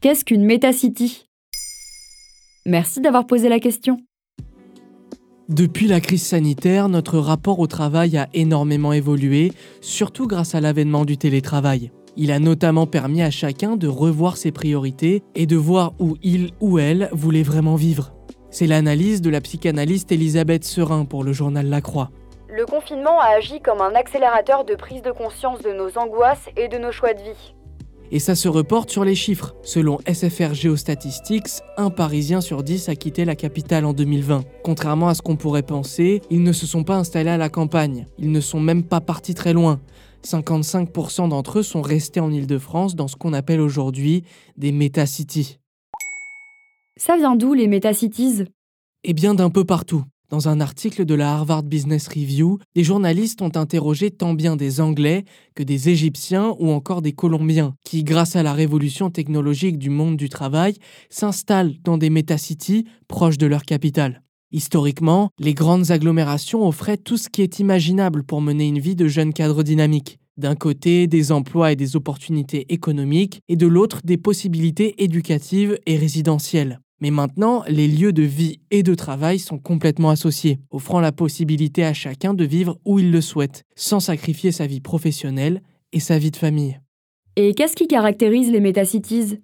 Qu'est-ce qu'une Metacity Merci d'avoir posé la question. Depuis la crise sanitaire, notre rapport au travail a énormément évolué, surtout grâce à l'avènement du télétravail. Il a notamment permis à chacun de revoir ses priorités et de voir où il ou elle voulait vraiment vivre. C'est l'analyse de la psychanalyste Elisabeth Serin pour le journal La Croix. Le confinement a agi comme un accélérateur de prise de conscience de nos angoisses et de nos choix de vie. Et ça se reporte sur les chiffres. Selon SFR Geostatistics, un Parisien sur 10 a quitté la capitale en 2020. Contrairement à ce qu'on pourrait penser, ils ne se sont pas installés à la campagne. Ils ne sont même pas partis très loin. 55% d'entre eux sont restés en Ile-de-France dans ce qu'on appelle aujourd'hui des métacities. Ça vient d'où les Metacities Eh bien d'un peu partout. Dans un article de la Harvard Business Review, des journalistes ont interrogé tant bien des Anglais que des Égyptiens ou encore des Colombiens, qui, grâce à la révolution technologique du monde du travail, s'installent dans des métacities proches de leur capitale. Historiquement, les grandes agglomérations offraient tout ce qui est imaginable pour mener une vie de jeunes cadres dynamiques. D'un côté, des emplois et des opportunités économiques, et de l'autre, des possibilités éducatives et résidentielles. Mais maintenant, les lieux de vie et de travail sont complètement associés, offrant la possibilité à chacun de vivre où il le souhaite, sans sacrifier sa vie professionnelle et sa vie de famille. Et qu'est-ce qui caractérise les Metacities?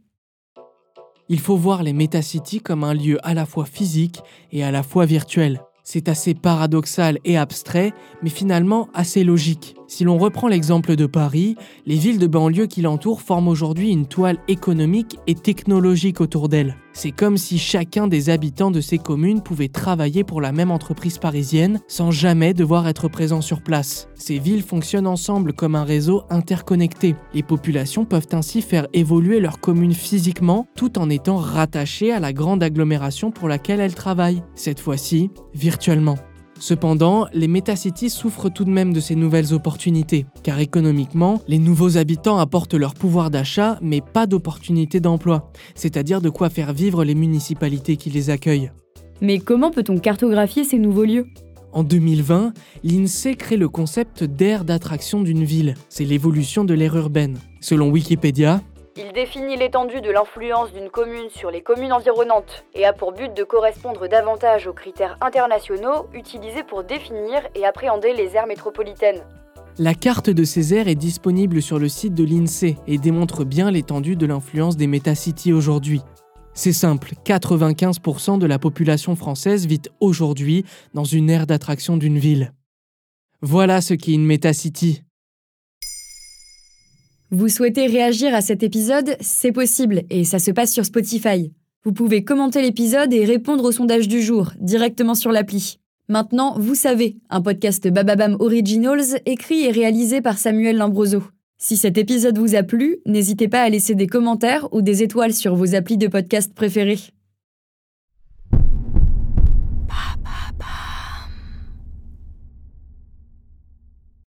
Il faut voir les Metacities comme un lieu à la fois physique et à la fois virtuel. C'est assez paradoxal et abstrait, mais finalement assez logique. Si l'on reprend l'exemple de Paris, les villes de banlieue qui l'entourent forment aujourd'hui une toile économique et technologique autour d'elles. C'est comme si chacun des habitants de ces communes pouvait travailler pour la même entreprise parisienne sans jamais devoir être présent sur place. Ces villes fonctionnent ensemble comme un réseau interconnecté. Les populations peuvent ainsi faire évoluer leur commune physiquement tout en étant rattachées à la grande agglomération pour laquelle elles travaillent, cette fois-ci virtuellement. Cependant, les métacities souffrent tout de même de ces nouvelles opportunités, car économiquement, les nouveaux habitants apportent leur pouvoir d'achat, mais pas d'opportunités d'emploi, c'est-à-dire de quoi faire vivre les municipalités qui les accueillent. Mais comment peut-on cartographier ces nouveaux lieux? En 2020, l'INSEE crée le concept d'aire d'attraction d'une ville. C'est l'évolution de l'aire urbaine. Selon Wikipédia, Il définit l'étendue de l'influence d'une commune sur les communes environnantes et a pour but de correspondre davantage aux critères internationaux utilisés pour définir et appréhender les aires métropolitaines. La carte de ces aires est disponible sur le site de l'INSEE et démontre bien l'étendue de l'influence des métacities aujourd'hui. C'est simple, 95% de la population française vit aujourd'hui dans une aire d'attraction d'une ville. Voilà ce qu'est une métacity. Vous souhaitez réagir à cet épisode? C'est possible et ça se passe sur Spotify. Vous pouvez commenter l'épisode et répondre au sondage du jour directement sur l'appli. Maintenant, vous savez, un podcast Bababam Originals écrit et réalisé par Samuel Lambroso. Si cet épisode vous a plu, n'hésitez pas à laisser des commentaires ou des étoiles sur vos applis de podcast préférés.